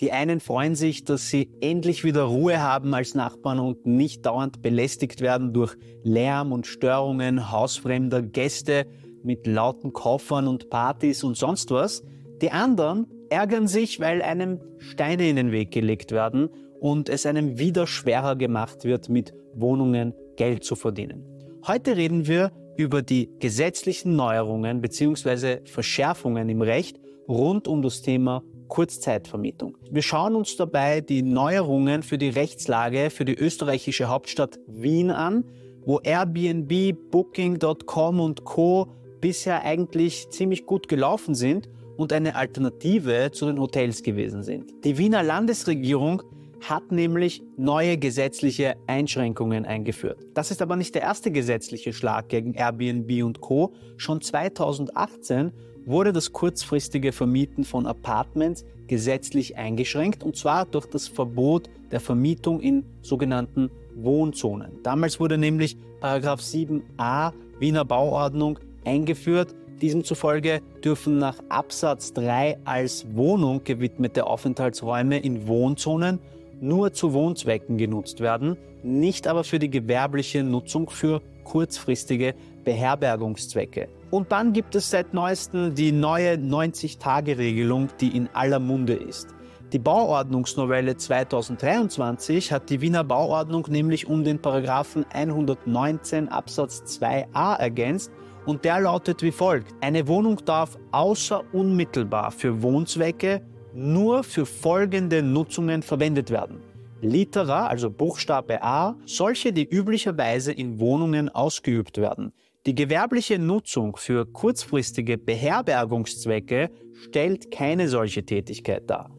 Die einen freuen sich, dass sie endlich wieder Ruhe haben als Nachbarn und nicht dauernd belästigt werden durch Lärm und Störungen hausfremder Gäste mit lauten Koffern und Partys und sonst was. Die anderen ärgern sich, weil einem Steine in den Weg gelegt werden und es einem wieder schwerer gemacht wird, mit Wohnungen Geld zu verdienen. Heute reden wir über die gesetzlichen Neuerungen bzw. Verschärfungen im Recht rund um das Thema Kurzzeitvermietung. Wir schauen uns dabei die Neuerungen für die Rechtslage für die österreichische Hauptstadt Wien an, wo Airbnb, Booking.com und Co bisher eigentlich ziemlich gut gelaufen sind und eine Alternative zu den Hotels gewesen sind. Die Wiener Landesregierung hat nämlich neue gesetzliche Einschränkungen eingeführt. Das ist aber nicht der erste gesetzliche Schlag gegen Airbnb und Co. Schon 2018 wurde das kurzfristige Vermieten von Apartments gesetzlich eingeschränkt und zwar durch das Verbot der Vermietung in sogenannten Wohnzonen. Damals wurde nämlich Paragraph 7a Wiener Bauordnung eingeführt. Diesem zufolge dürfen nach Absatz 3 als Wohnung gewidmete Aufenthaltsräume in Wohnzonen nur zu Wohnzwecken genutzt werden, nicht aber für die gewerbliche Nutzung für kurzfristige Beherbergungszwecke. Und dann gibt es seit neuestem die neue 90-Tage-Regelung, die in aller Munde ist. Die Bauordnungsnovelle 2023 hat die Wiener Bauordnung nämlich um den Paragraphen 119 Absatz 2a ergänzt und der lautet wie folgt. Eine Wohnung darf außer unmittelbar für Wohnzwecke nur für folgende Nutzungen verwendet werden. Litera, also Buchstabe A, solche, die üblicherweise in Wohnungen ausgeübt werden. Die gewerbliche Nutzung für kurzfristige Beherbergungszwecke stellt keine solche Tätigkeit dar.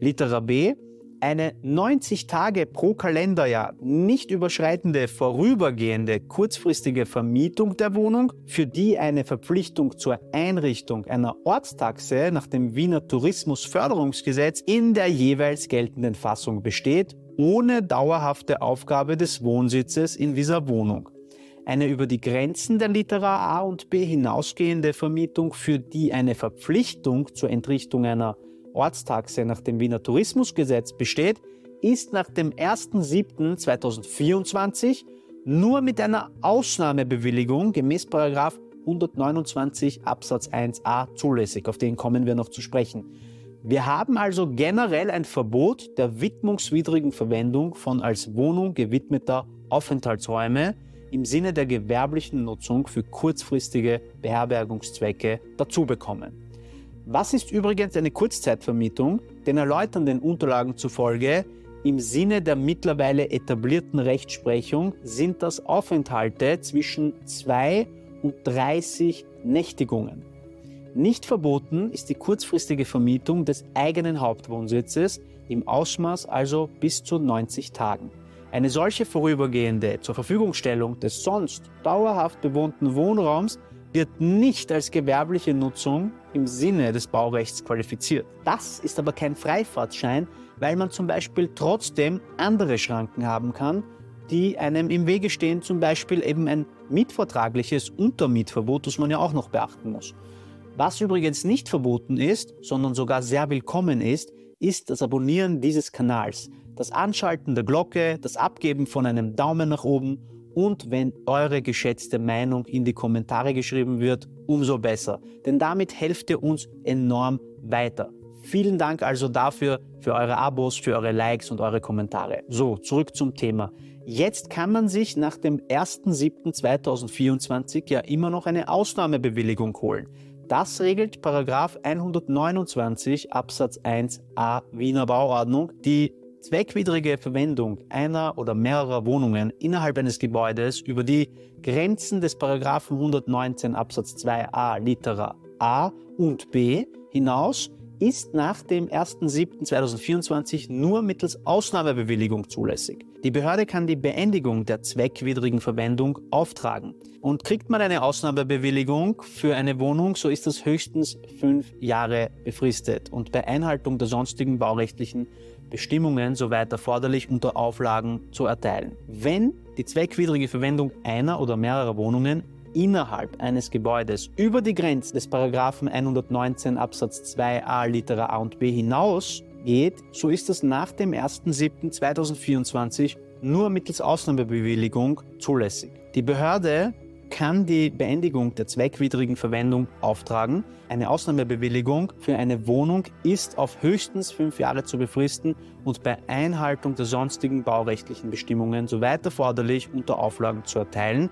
Litera B, eine 90 Tage pro Kalenderjahr nicht überschreitende vorübergehende kurzfristige Vermietung der Wohnung, für die eine Verpflichtung zur Einrichtung einer Ortstaxe nach dem Wiener Tourismusförderungsgesetz in der jeweils geltenden Fassung besteht, ohne dauerhafte Aufgabe des Wohnsitzes in dieser Wohnung. Eine über die Grenzen der Litera A und B hinausgehende Vermietung, für die eine Verpflichtung zur Entrichtung einer Ortstaxe nach dem Wiener Tourismusgesetz besteht, ist nach dem 1.7.2024 nur mit einer Ausnahmebewilligung gemäß 129 Absatz 1a zulässig. Auf den kommen wir noch zu sprechen. Wir haben also generell ein Verbot der widmungswidrigen Verwendung von als Wohnung gewidmeter Aufenthaltsräume im Sinne der gewerblichen Nutzung für kurzfristige Beherbergungszwecke dazu bekommen. Was ist übrigens eine Kurzzeitvermietung? Den erläuternden Unterlagen zufolge im Sinne der mittlerweile etablierten Rechtsprechung sind das Aufenthalte zwischen 2 und 30 Nächtigungen. Nicht verboten ist die kurzfristige Vermietung des eigenen Hauptwohnsitzes im Ausmaß also bis zu 90 Tagen. Eine solche vorübergehende zur Verfügungstellung des sonst dauerhaft bewohnten Wohnraums wird nicht als gewerbliche Nutzung im Sinne des Baurechts qualifiziert. Das ist aber kein Freifahrtschein, weil man zum Beispiel trotzdem andere Schranken haben kann, die einem im Wege stehen, zum Beispiel eben ein mitvertragliches Untermietverbot, das man ja auch noch beachten muss. Was übrigens nicht verboten ist, sondern sogar sehr willkommen ist, ist das Abonnieren dieses Kanals, das Anschalten der Glocke, das Abgeben von einem Daumen nach oben und wenn eure geschätzte Meinung in die Kommentare geschrieben wird, umso besser. Denn damit helft ihr uns enorm weiter. Vielen Dank also dafür, für eure Abos, für eure Likes und eure Kommentare. So, zurück zum Thema. Jetzt kann man sich nach dem 1.7.2024 ja immer noch eine Ausnahmebewilligung holen. Das regelt Paragraph 129 Absatz 1a Wiener Bauordnung, die Zweckwidrige Verwendung einer oder mehrerer Wohnungen innerhalb eines Gebäudes über die Grenzen des Paragraphen 119 Absatz 2a Litera A und B hinaus ist nach dem 1.7.2024 nur mittels Ausnahmebewilligung zulässig. Die Behörde kann die Beendigung der zweckwidrigen Verwendung auftragen. Und kriegt man eine Ausnahmebewilligung für eine Wohnung, so ist das höchstens fünf Jahre befristet und bei Einhaltung der sonstigen baurechtlichen Bestimmungen soweit erforderlich unter Auflagen zu erteilen. Wenn die zweckwidrige Verwendung einer oder mehrerer Wohnungen innerhalb eines Gebäudes über die Grenze des Paragraphen 119 Absatz 2a Litera A und B hinaus geht, so ist das nach dem 1.7.2024 nur mittels Ausnahmebewilligung zulässig. Die Behörde kann die Beendigung der zweckwidrigen Verwendung auftragen. Eine Ausnahmebewilligung für eine Wohnung ist auf höchstens fünf Jahre zu befristen und bei Einhaltung der sonstigen baurechtlichen Bestimmungen soweit erforderlich unter Auflagen zu erteilen,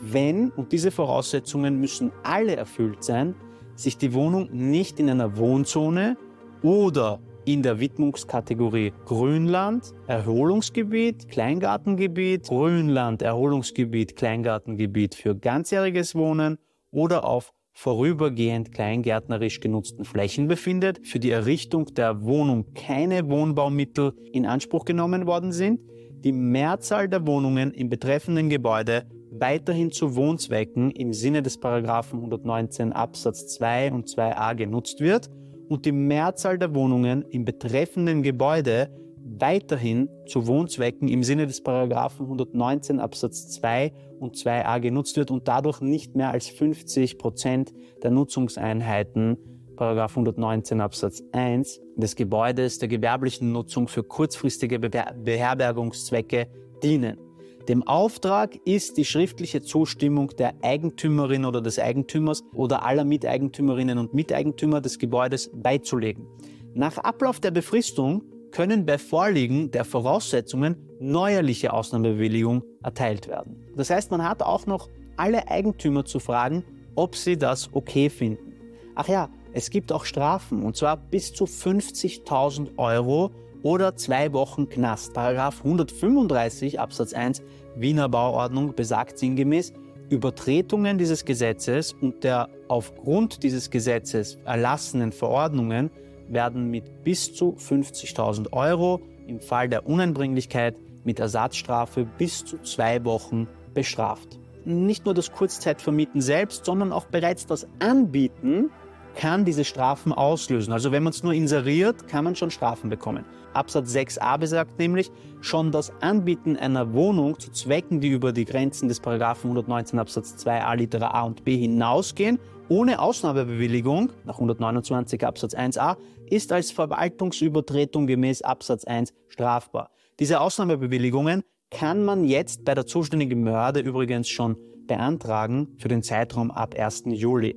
wenn, und diese Voraussetzungen müssen alle erfüllt sein, sich die Wohnung nicht in einer Wohnzone oder in der Widmungskategorie Grünland, Erholungsgebiet, Kleingartengebiet, Grünland, Erholungsgebiet, Kleingartengebiet für ganzjähriges Wohnen oder auf vorübergehend kleingärtnerisch genutzten Flächen befindet, für die Errichtung der Wohnung keine Wohnbaumittel in Anspruch genommen worden sind, die Mehrzahl der Wohnungen im betreffenden Gebäude weiterhin zu Wohnzwecken im Sinne des Paragraphen 119 Absatz 2 und 2a genutzt wird und die Mehrzahl der Wohnungen im betreffenden Gebäude weiterhin zu Wohnzwecken im Sinne des Paragraphen 119 Absatz 2 und 2a genutzt wird und dadurch nicht mehr als 50 Prozent der Nutzungseinheiten Paragraph 119 Absatz 1 des Gebäudes der gewerblichen Nutzung für kurzfristige Beherbergungszwecke dienen. Dem Auftrag ist die schriftliche Zustimmung der Eigentümerin oder des Eigentümers oder aller Miteigentümerinnen und Miteigentümer des Gebäudes beizulegen. Nach Ablauf der Befristung können bei Vorliegen der Voraussetzungen neuerliche Ausnahmebewilligung erteilt werden. Das heißt, man hat auch noch alle Eigentümer zu fragen, ob sie das okay finden. Ach ja, es gibt auch Strafen und zwar bis zu 50.000 Euro oder zwei Wochen Knast. Paragraph 135 Absatz 1 Wiener Bauordnung besagt sinngemäß, Übertretungen dieses Gesetzes und der aufgrund dieses Gesetzes erlassenen Verordnungen werden mit bis zu 50.000 Euro, im Fall der Uneinbringlichkeit mit Ersatzstrafe bis zu zwei Wochen bestraft. Nicht nur das Kurzzeitvermieten selbst, sondern auch bereits das Anbieten kann diese Strafen auslösen. Also wenn man es nur inseriert, kann man schon Strafen bekommen. Absatz 6a besagt nämlich, schon das Anbieten einer Wohnung zu Zwecken, die über die Grenzen des Paragraphen 119 Absatz 2a Litera a und b hinausgehen, ohne Ausnahmebewilligung nach 129 Absatz 1a, ist als Verwaltungsübertretung gemäß Absatz 1 strafbar. Diese Ausnahmebewilligungen kann man jetzt bei der zuständigen Behörde übrigens schon beantragen für den Zeitraum ab 1. Juli.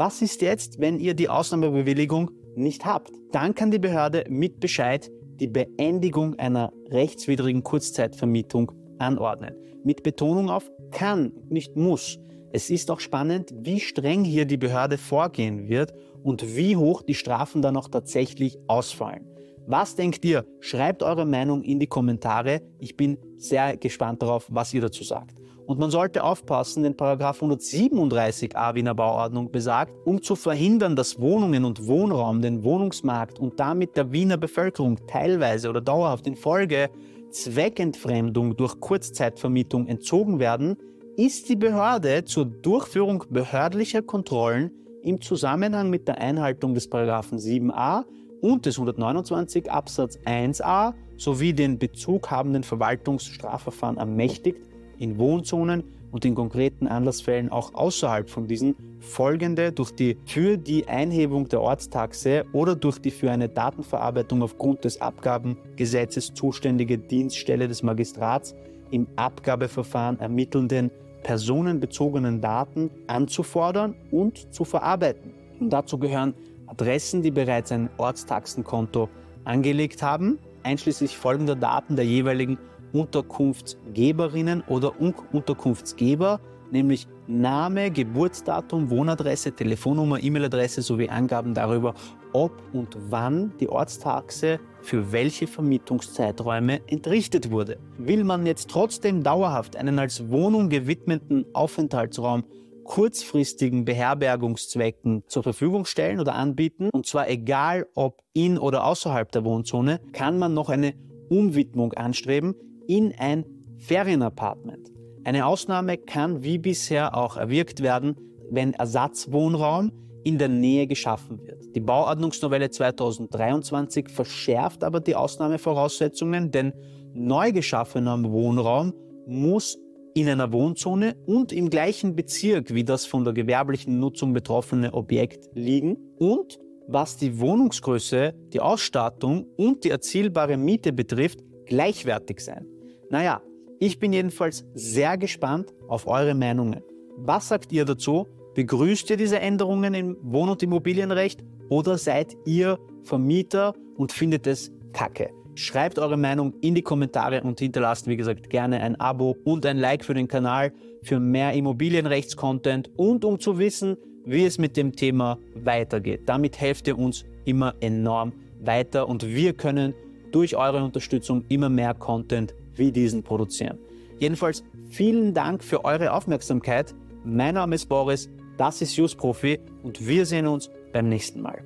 Was ist jetzt, wenn ihr die Ausnahmebewilligung nicht habt? Dann kann die Behörde mit Bescheid die Beendigung einer rechtswidrigen Kurzzeitvermietung anordnen. Mit Betonung auf kann, nicht muss. Es ist auch spannend, wie streng hier die Behörde vorgehen wird und wie hoch die Strafen dann auch tatsächlich ausfallen. Was denkt ihr? Schreibt eure Meinung in die Kommentare. Ich bin sehr gespannt darauf, was ihr dazu sagt. Und man sollte aufpassen, denn Paragraph 137a Wiener Bauordnung besagt, um zu verhindern, dass Wohnungen und Wohnraum den Wohnungsmarkt und damit der Wiener Bevölkerung teilweise oder dauerhaft in Folge Zweckentfremdung durch Kurzzeitvermietung entzogen werden, ist die Behörde zur Durchführung behördlicher Kontrollen im Zusammenhang mit der Einhaltung des Paragraphen 7a und des 129 Absatz 1a sowie den Bezug habenden Verwaltungsstrafverfahren ermächtigt, in Wohnzonen und in konkreten Anlassfällen auch außerhalb von diesen folgende durch die für die Einhebung der Ortstaxe oder durch die für eine Datenverarbeitung aufgrund des Abgabengesetzes zuständige Dienststelle des Magistrats im Abgabeverfahren ermittelnden personenbezogenen Daten anzufordern und zu verarbeiten. Und dazu gehören Adressen, die bereits ein Ortstaxenkonto angelegt haben, einschließlich folgender Daten der jeweiligen Unterkunftsgeberinnen oder Unterkunftsgeber, nämlich Name, Geburtsdatum, Wohnadresse, Telefonnummer, E-Mail-Adresse sowie Angaben darüber, ob und wann die Ortstaxe für welche Vermietungszeiträume entrichtet wurde. Will man jetzt trotzdem dauerhaft einen als Wohnung gewidmeten Aufenthaltsraum kurzfristigen Beherbergungszwecken zur Verfügung stellen oder anbieten, und zwar egal ob in oder außerhalb der Wohnzone, kann man noch eine Umwidmung anstreben, in ein Ferienapartment. Eine Ausnahme kann wie bisher auch erwirkt werden, wenn Ersatzwohnraum in der Nähe geschaffen wird. Die Bauordnungsnovelle 2023 verschärft aber die Ausnahmevoraussetzungen, denn neu geschaffener Wohnraum muss in einer Wohnzone und im gleichen Bezirk wie das von der gewerblichen Nutzung betroffene Objekt liegen und was die Wohnungsgröße, die Ausstattung und die erzielbare Miete betrifft, gleichwertig sein. Naja, ich bin jedenfalls sehr gespannt auf eure Meinungen. Was sagt ihr dazu? Begrüßt ihr diese Änderungen im Wohn- und Immobilienrecht oder seid ihr Vermieter und findet es kacke? Schreibt eure Meinung in die Kommentare und hinterlasst, wie gesagt, gerne ein Abo und ein Like für den Kanal für mehr Immobilienrechtscontent und um zu wissen, wie es mit dem Thema weitergeht. Damit helft ihr uns immer enorm weiter und wir können durch eure Unterstützung immer mehr Content wie diesen produzieren. Jedenfalls vielen Dank für eure Aufmerksamkeit. Mein Name ist Boris, das ist Just Profi und wir sehen uns beim nächsten Mal.